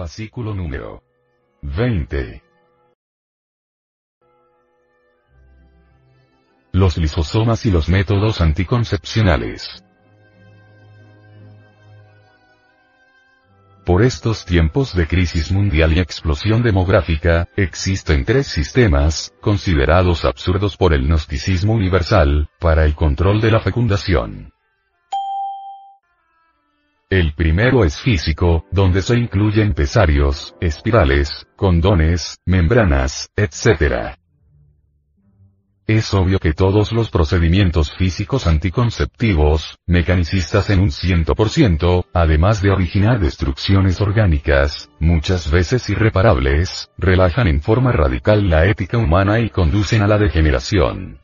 Fascículo número 20. Los lisosomas y los métodos anticoncepcionales. Por estos tiempos de crisis mundial y explosión demográfica, existen tres sistemas, considerados absurdos por el gnosticismo universal, para el control de la fecundación. El primero es físico, donde se incluyen pesarios, espirales, condones, membranas, etc. Es obvio que todos los procedimientos físicos anticonceptivos, mecanicistas en un 100%, además de originar destrucciones orgánicas, muchas veces irreparables, relajan en forma radical la ética humana y conducen a la degeneración.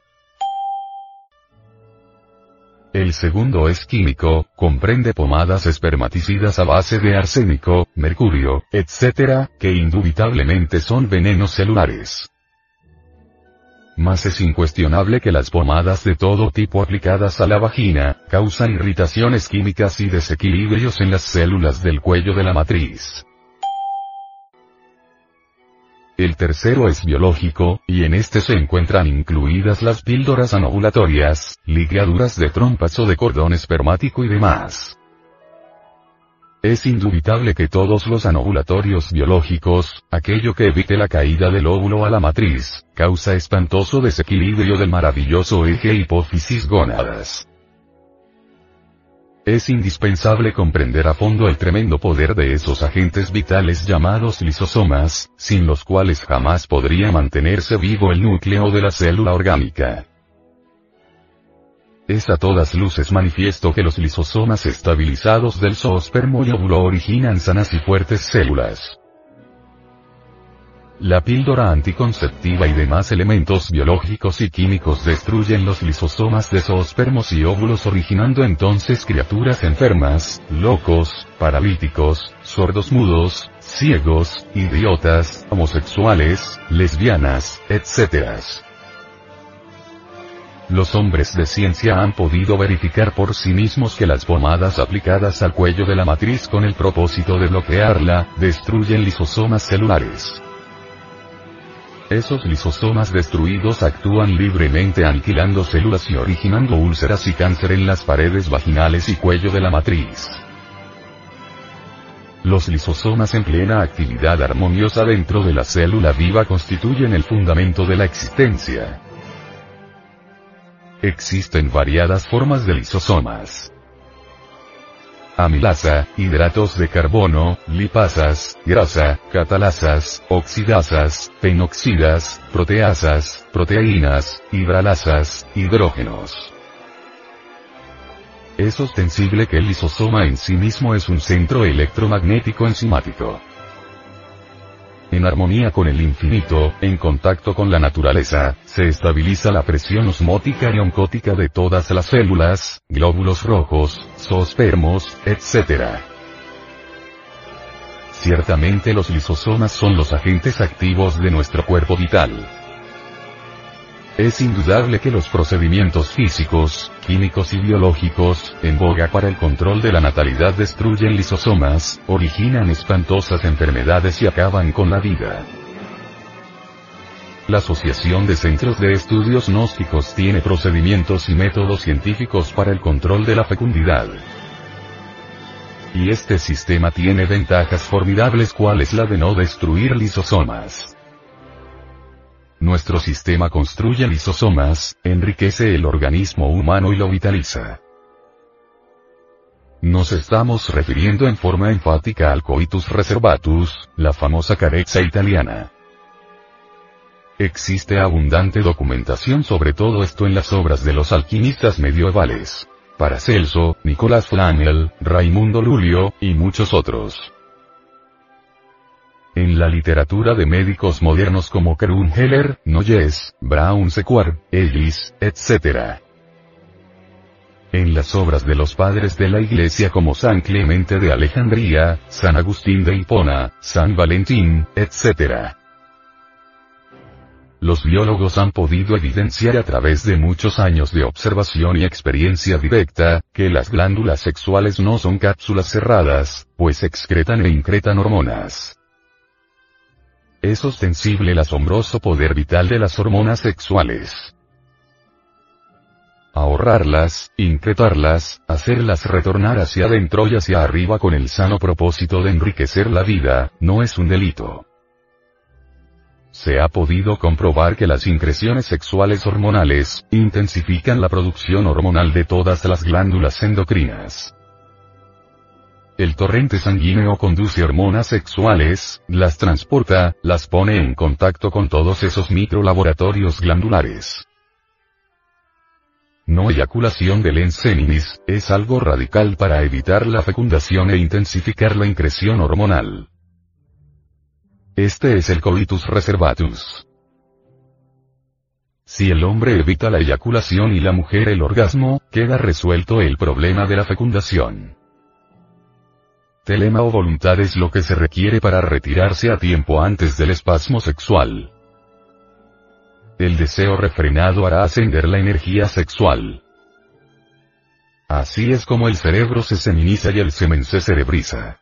El segundo es químico, comprende pomadas espermaticidas a base de arsénico, mercurio, etc., que indubitablemente son venenos celulares. Mas es incuestionable que las pomadas de todo tipo aplicadas a la vagina, causan irritaciones químicas y desequilibrios en las células del cuello de la matriz. El tercero es biológico, y en este se encuentran incluidas las píldoras anovulatorias, ligaduras de trompas o de cordón espermático y demás. Es indubitable que todos los anovulatorios biológicos, aquello que evite la caída del óvulo a la matriz, causa espantoso desequilibrio del maravilloso eje hipófisis-gónadas. Es indispensable comprender a fondo el tremendo poder de esos agentes vitales llamados lisosomas, sin los cuales jamás podría mantenerse vivo el núcleo de la célula orgánica. Es a todas luces manifiesto que los lisosomas estabilizados del zoospermo y óvulo originan sanas y fuertes células. La píldora anticonceptiva y demás elementos biológicos y químicos destruyen los lisosomas de zoospermos y óvulos originando entonces criaturas enfermas, locos, paralíticos, sordos mudos, ciegos, idiotas, homosexuales, lesbianas, etc. Los hombres de ciencia han podido verificar por sí mismos que las pomadas aplicadas al cuello de la matriz con el propósito de bloquearla, destruyen lisosomas celulares. Esos lisosomas destruidos actúan libremente aniquilando células y originando úlceras y cáncer en las paredes vaginales y cuello de la matriz. Los lisosomas en plena actividad armoniosa dentro de la célula viva constituyen el fundamento de la existencia. Existen variadas formas de lisosomas amilasa, hidratos de carbono, lipasas, grasa, catalasas, oxidasas, penoxidas, proteasas, proteínas, hidralasas, hidrógenos. Es ostensible que el lisosoma en sí mismo es un centro electromagnético enzimático en armonía con el infinito, en contacto con la naturaleza, se estabiliza la presión osmótica y oncótica de todas las células, glóbulos rojos, zoospermos, etc. Ciertamente los lisosomas son los agentes activos de nuestro cuerpo vital. Es indudable que los procedimientos físicos, químicos y biológicos, en boga para el control de la natalidad destruyen lisosomas, originan espantosas enfermedades y acaban con la vida. La Asociación de Centros de Estudios Gnósticos tiene procedimientos y métodos científicos para el control de la fecundidad. Y este sistema tiene ventajas formidables cuales la de no destruir lisosomas. Nuestro sistema construye lisosomas, enriquece el organismo humano y lo vitaliza. Nos estamos refiriendo en forma enfática al coitus reservatus, la famosa carezza italiana. Existe abundante documentación sobre todo esto en las obras de los alquimistas medievales. Paracelso, Nicolás Flamel, Raimundo Lulio, y muchos otros. En la literatura de médicos modernos como Heller, Noyes, Brown Sequard, Ellis, etc. En las obras de los padres de la Iglesia como San Clemente de Alejandría, San Agustín de Hipona, San Valentín, etc. Los biólogos han podido evidenciar a través de muchos años de observación y experiencia directa, que las glándulas sexuales no son cápsulas cerradas, pues excretan e incretan hormonas. Es ostensible el asombroso poder vital de las hormonas sexuales. Ahorrarlas, incretarlas, hacerlas retornar hacia adentro y hacia arriba con el sano propósito de enriquecer la vida, no es un delito. Se ha podido comprobar que las increciones sexuales hormonales, intensifican la producción hormonal de todas las glándulas endocrinas. El torrente sanguíneo conduce hormonas sexuales, las transporta, las pone en contacto con todos esos microlaboratorios glandulares. No eyaculación del enseninis, es algo radical para evitar la fecundación e intensificar la increción hormonal. Este es el coitus reservatus. Si el hombre evita la eyaculación y la mujer el orgasmo, queda resuelto el problema de la fecundación. Telema o voluntad es lo que se requiere para retirarse a tiempo antes del espasmo sexual. El deseo refrenado hará ascender la energía sexual. Así es como el cerebro se seminiza y el semen se cerebriza.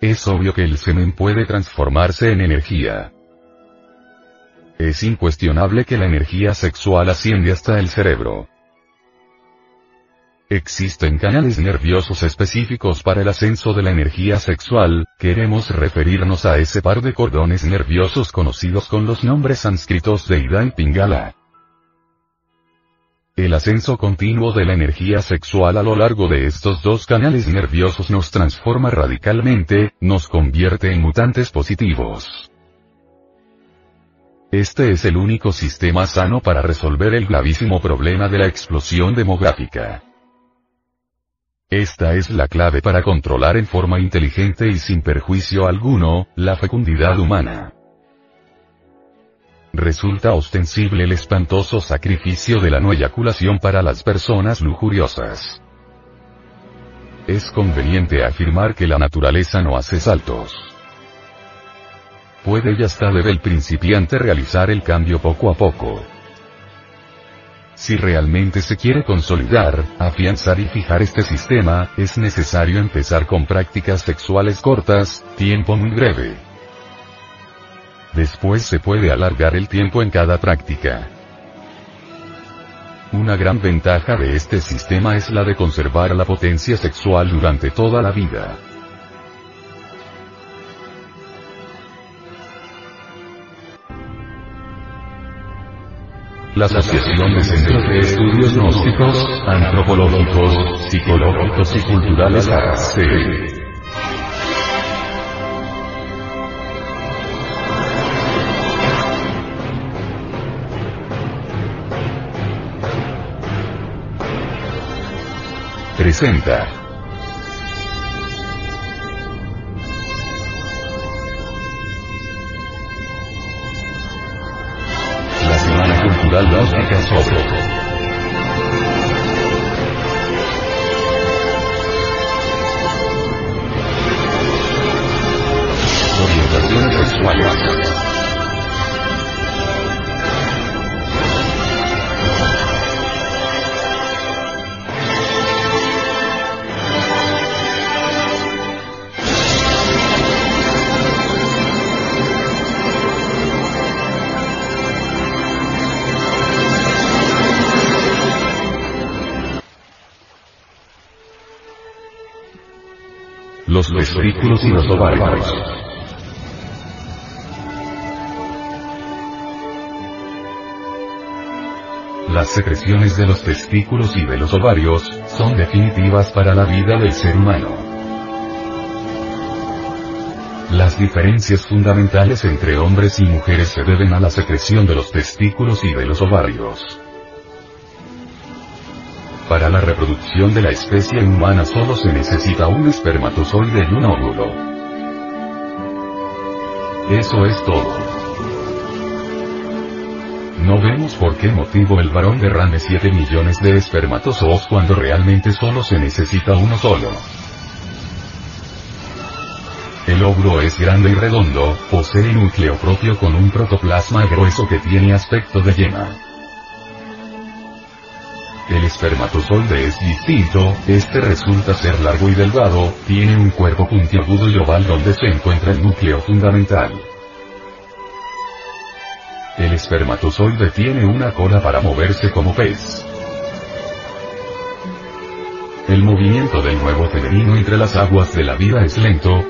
Es obvio que el semen puede transformarse en energía. Es incuestionable que la energía sexual asciende hasta el cerebro. Existen canales nerviosos específicos para el ascenso de la energía sexual, queremos referirnos a ese par de cordones nerviosos conocidos con los nombres sánscritos de Ida y Pingala. El ascenso continuo de la energía sexual a lo largo de estos dos canales nerviosos nos transforma radicalmente, nos convierte en mutantes positivos. Este es el único sistema sano para resolver el gravísimo problema de la explosión demográfica. Esta es la clave para controlar en forma inteligente y sin perjuicio alguno, la fecundidad humana resulta ostensible el espantoso sacrificio de la no eyaculación para las personas lujuriosas. Es conveniente afirmar que la naturaleza no hace saltos. Puede y hasta debe el principiante realizar el cambio poco a poco. Si realmente se quiere consolidar, afianzar y fijar este sistema, es necesario empezar con prácticas sexuales cortas, tiempo muy breve. Después se puede alargar el tiempo en cada práctica. Una gran ventaja de este sistema es la de conservar la potencia sexual durante toda la vida. La Asociación de Centros de Estudios Gnósticos, Antropológicos, Psicológicos y Culturales ACE. presenta. Gnóstica los testículos y los ovarios. Las secreciones de los testículos y de los ovarios, son definitivas para la vida del ser humano. Las diferencias fundamentales entre hombres y mujeres se deben a la secreción de los testículos y de los ovarios. Para la reproducción de la especie humana solo se necesita un espermatozoide y un óvulo. Eso es todo. No vemos por qué motivo el varón derrame 7 millones de espermatozoos cuando realmente solo se necesita uno solo. El óvulo es grande y redondo, posee núcleo propio con un protoplasma grueso que tiene aspecto de yema. El espermatozoide es distinto, este resulta ser largo y delgado, tiene un cuerpo puntiagudo y oval donde se encuentra el núcleo fundamental. El espermatozoide tiene una cola para moverse como pez. El movimiento del nuevo femenino entre las aguas de la vida es lento,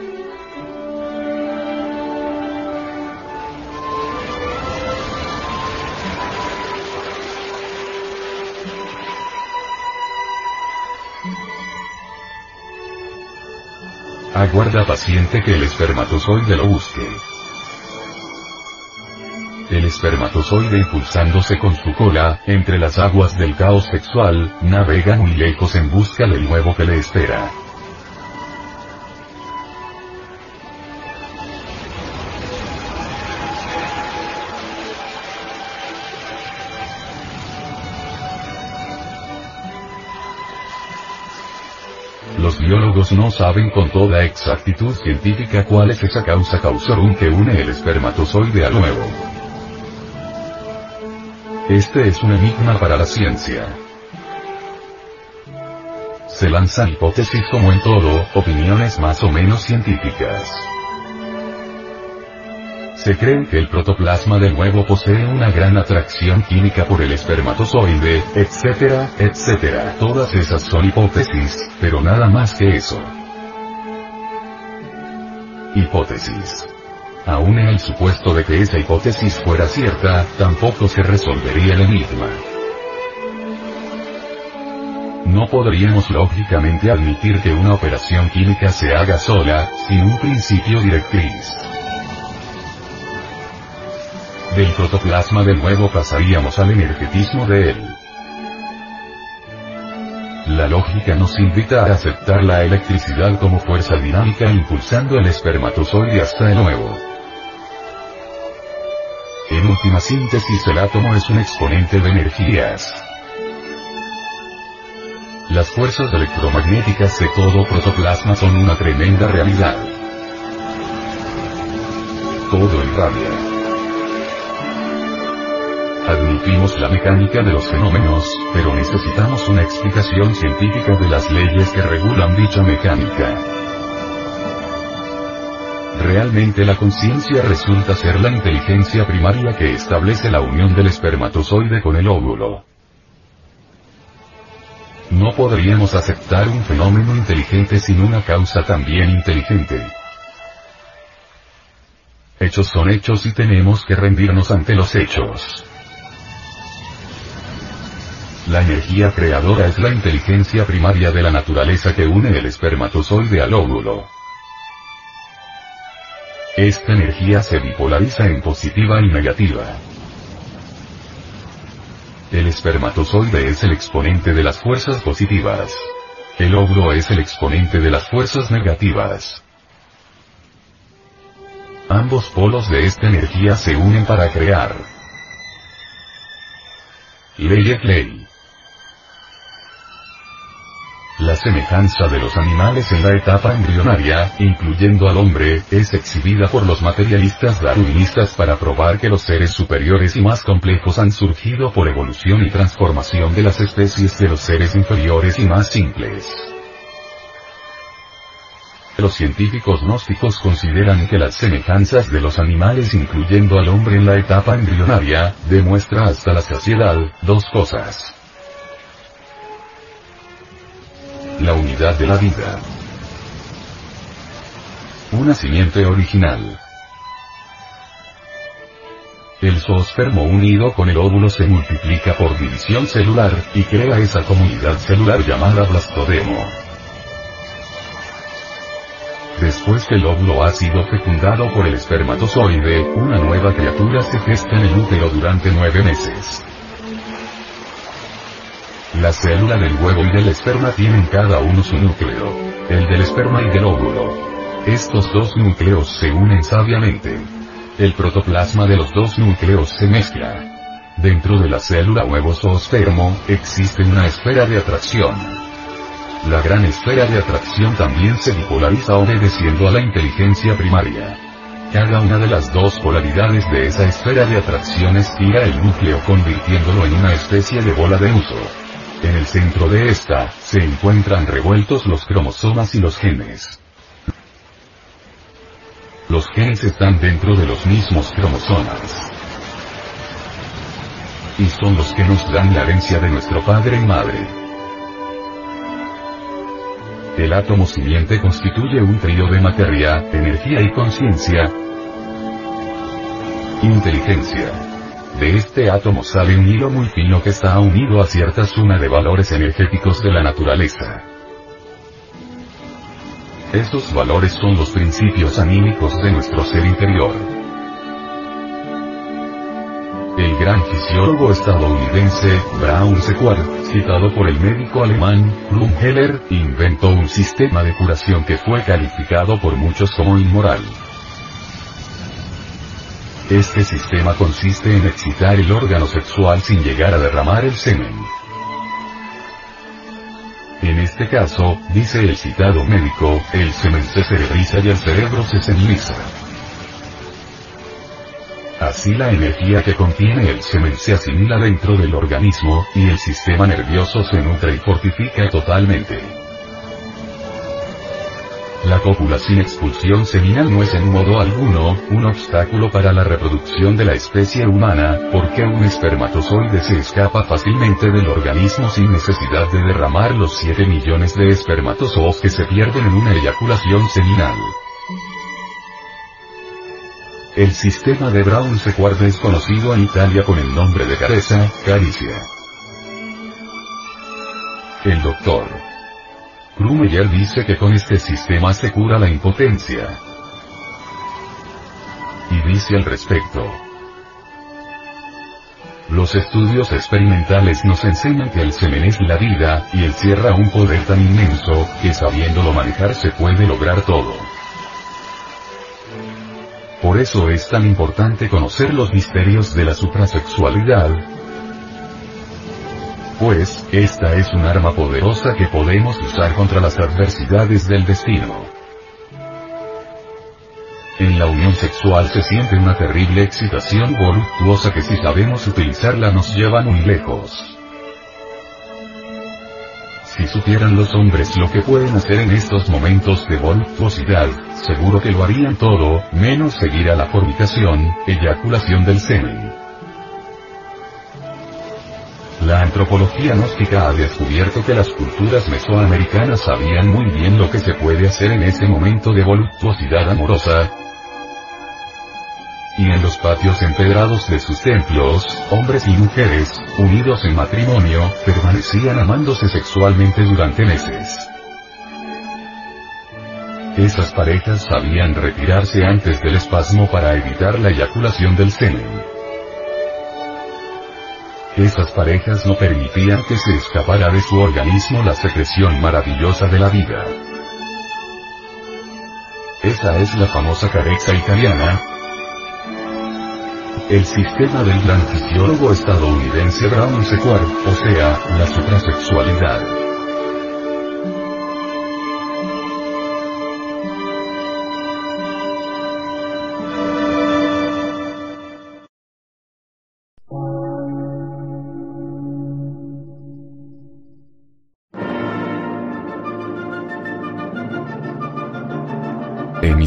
Aguarda paciente que el espermatozoide lo busque. El espermatozoide impulsándose con su cola, entre las aguas del caos sexual, navega muy lejos en busca del nuevo que le espera. Biólogos no saben con toda exactitud científica cuál es esa causa causorum que une el espermatozoide al nuevo. Este es un enigma para la ciencia. Se lanzan hipótesis como en todo, opiniones más o menos científicas. Se cree que el protoplasma del huevo posee una gran atracción química por el espermatozoide, etcétera, etcétera. Todas esas son hipótesis, pero nada más que eso. Hipótesis. Aún en el supuesto de que esa hipótesis fuera cierta, tampoco se resolvería el enigma. No podríamos lógicamente admitir que una operación química se haga sola, sin un principio directriz. Del protoplasma de nuevo pasaríamos al energetismo de él. La lógica nos invita a aceptar la electricidad como fuerza dinámica impulsando el espermatozoide hasta el nuevo. En última síntesis el átomo es un exponente de energías. Las fuerzas electromagnéticas de todo protoplasma son una tremenda realidad. Todo irradia. Admitimos la mecánica de los fenómenos, pero necesitamos una explicación científica de las leyes que regulan dicha mecánica. Realmente la conciencia resulta ser la inteligencia primaria que establece la unión del espermatozoide con el óvulo. No podríamos aceptar un fenómeno inteligente sin una causa también inteligente. Hechos son hechos y tenemos que rendirnos ante los hechos. La energía creadora es la inteligencia primaria de la naturaleza que une el espermatozoide al óvulo. Esta energía se bipolariza en positiva y negativa. El espermatozoide es el exponente de las fuerzas positivas. El óvulo es el exponente de las fuerzas negativas. Ambos polos de esta energía se unen para crear. Ley ley. Semejanza de los animales en la etapa embrionaria, incluyendo al hombre, es exhibida por los materialistas darwinistas para probar que los seres superiores y más complejos han surgido por evolución y transformación de las especies de los seres inferiores y más simples. Los científicos gnósticos consideran que las semejanzas de los animales incluyendo al hombre en la etapa embrionaria, demuestra hasta la saciedad, dos cosas. La unidad de la vida. Una simiente original. El zoospermo unido con el óvulo se multiplica por división celular, y crea esa comunidad celular llamada blastodemo. Después que el óvulo ha sido fecundado por el espermatozoide, una nueva criatura se gesta en el útero durante nueve meses. La célula del huevo y del esperma tienen cada uno su núcleo. El del esperma y del óvulo. Estos dos núcleos se unen sabiamente. el protoplasma de los dos núcleos se mezcla. Dentro de la célula huevo zoospermo, existe una esfera de atracción. La gran esfera de atracción también se bipolariza obedeciendo a la inteligencia primaria. Cada una de las dos polaridades de esa esfera de atracción estira el núcleo convirtiéndolo en una especie de bola de uso. En el centro de esta, se encuentran revueltos los cromosomas y los genes. Los genes están dentro de los mismos cromosomas. Y son los que nos dan la herencia de nuestro padre y madre. El átomo siguiente constituye un trío de materia, energía y conciencia. Inteligencia. De este átomo sale un hilo muy fino que está unido a cierta suma de valores energéticos de la naturaleza. Estos valores son los principios anímicos de nuestro ser interior. El gran fisiólogo estadounidense, Brown Sequard, citado por el médico alemán, Heller, inventó un sistema de curación que fue calificado por muchos como inmoral. Este sistema consiste en excitar el órgano sexual sin llegar a derramar el semen. En este caso, dice el citado médico, el semen se cerebriza y el cerebro se seniliza. Así la energía que contiene el semen se asimila dentro del organismo, y el sistema nervioso se nutre y fortifica totalmente. La cópula sin expulsión seminal no es en modo alguno, un obstáculo para la reproducción de la especie humana, porque un espermatozoide se escapa fácilmente del organismo sin necesidad de derramar los 7 millones de espermatozoos que se pierden en una eyaculación seminal. El sistema de Brown Sequard es conocido en Italia con el nombre de careza, caricia. El doctor Krumeyer dice que con este sistema se cura la impotencia. Y dice al respecto. Los estudios experimentales nos enseñan que el semen es la vida, y encierra un poder tan inmenso, que sabiéndolo manejar se puede lograr todo. Por eso es tan importante conocer los misterios de la suprasexualidad, pues, esta es un arma poderosa que podemos usar contra las adversidades del destino. En la unión sexual se siente una terrible excitación voluptuosa que si sabemos utilizarla nos lleva muy lejos. Si supieran los hombres lo que pueden hacer en estos momentos de voluptuosidad, seguro que lo harían todo, menos seguir a la fornicación, eyaculación del semen. La antropología gnóstica ha descubierto que las culturas mesoamericanas sabían muy bien lo que se puede hacer en ese momento de voluptuosidad amorosa. Y en los patios empedrados de sus templos, hombres y mujeres, unidos en matrimonio, permanecían amándose sexualmente durante meses. Esas parejas sabían retirarse antes del espasmo para evitar la eyaculación del semen. Esas parejas no permitían que se escapara de su organismo la secreción maravillosa de la vida. Esa es la famosa careza italiana. El sistema del gran fisiólogo estadounidense Brown Sequard, o sea, la suprasexualidad.